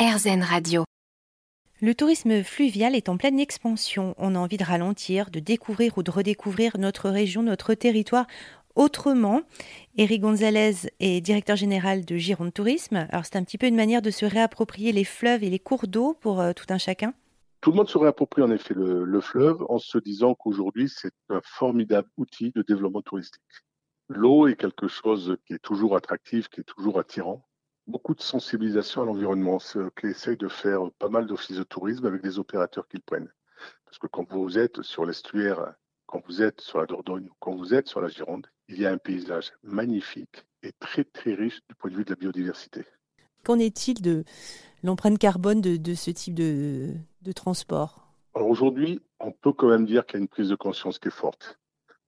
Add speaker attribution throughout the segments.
Speaker 1: RZN Radio.
Speaker 2: Le tourisme fluvial est en pleine expansion. On a envie de ralentir, de découvrir ou de redécouvrir notre région, notre territoire autrement. Eric Gonzalez est directeur général de Gironde Tourisme. Alors c'est un petit peu une manière de se réapproprier les fleuves et les cours d'eau pour euh, tout un chacun.
Speaker 3: Tout le monde se réapproprie en effet le, le fleuve en se disant qu'aujourd'hui c'est un formidable outil de développement touristique. L'eau est quelque chose qui est toujours attractif, qui est toujours attirant beaucoup de sensibilisation à l'environnement, ce qu'essayent de faire pas mal d'offices de tourisme avec des opérateurs qu'ils prennent. Parce que quand vous êtes sur l'estuaire, quand vous êtes sur la Dordogne, quand vous êtes sur la Gironde, il y a un paysage magnifique et très très riche du point de vue de la biodiversité.
Speaker 2: Qu'en est-il de l'empreinte carbone de, ce type de, de transport?
Speaker 3: Alors aujourd'hui, on peut quand même dire qu'il y a une prise de conscience qui est forte.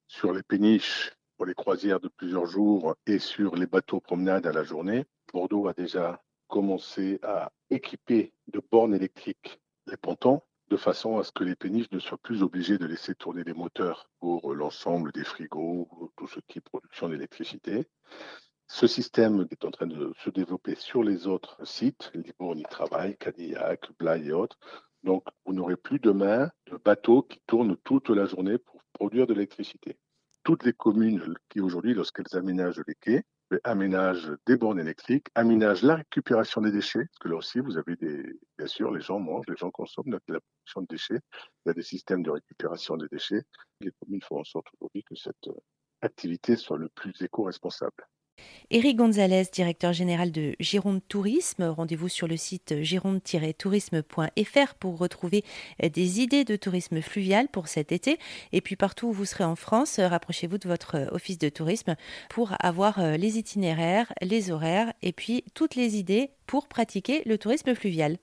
Speaker 3: Sur les péniches, pour les croisières de plusieurs jours et sur les bateaux promenades à la journée, Bordeaux a déjà commencé à équiper de bornes électriques les pontons de façon à ce que les péniches ne soient plus obligés de laisser tourner les moteurs pour l'ensemble des frigos, tout ce qui est production d'électricité. Ce système est en train de se développer sur les autres sites, Libourne y travaille, Cadillac, Blaye et autres. Donc, vous n'aurez plus demain de bateaux qui tournent toute la journée pour produire de l'électricité. Toutes les communes qui aujourd'hui, lorsqu'elles aménagent les quais, aménage des bornes électriques, aménage la récupération des déchets, parce que là aussi, vous avez des, bien sûr, les gens mangent, les gens consomment, donc la production de déchets, il y a des systèmes de récupération des déchets. Les communes font en sorte aujourd'hui que cette euh, activité soit le plus éco-responsable.
Speaker 2: Éric Gonzalez, directeur général de Gironde Tourisme. Rendez-vous sur le site gironde-tourisme.fr pour retrouver des idées de tourisme fluvial pour cet été. Et puis partout où vous serez en France, rapprochez-vous de votre office de tourisme pour avoir euh, les itinéraires, les horaires et puis toutes les idées pour pratiquer le tourisme fluvial.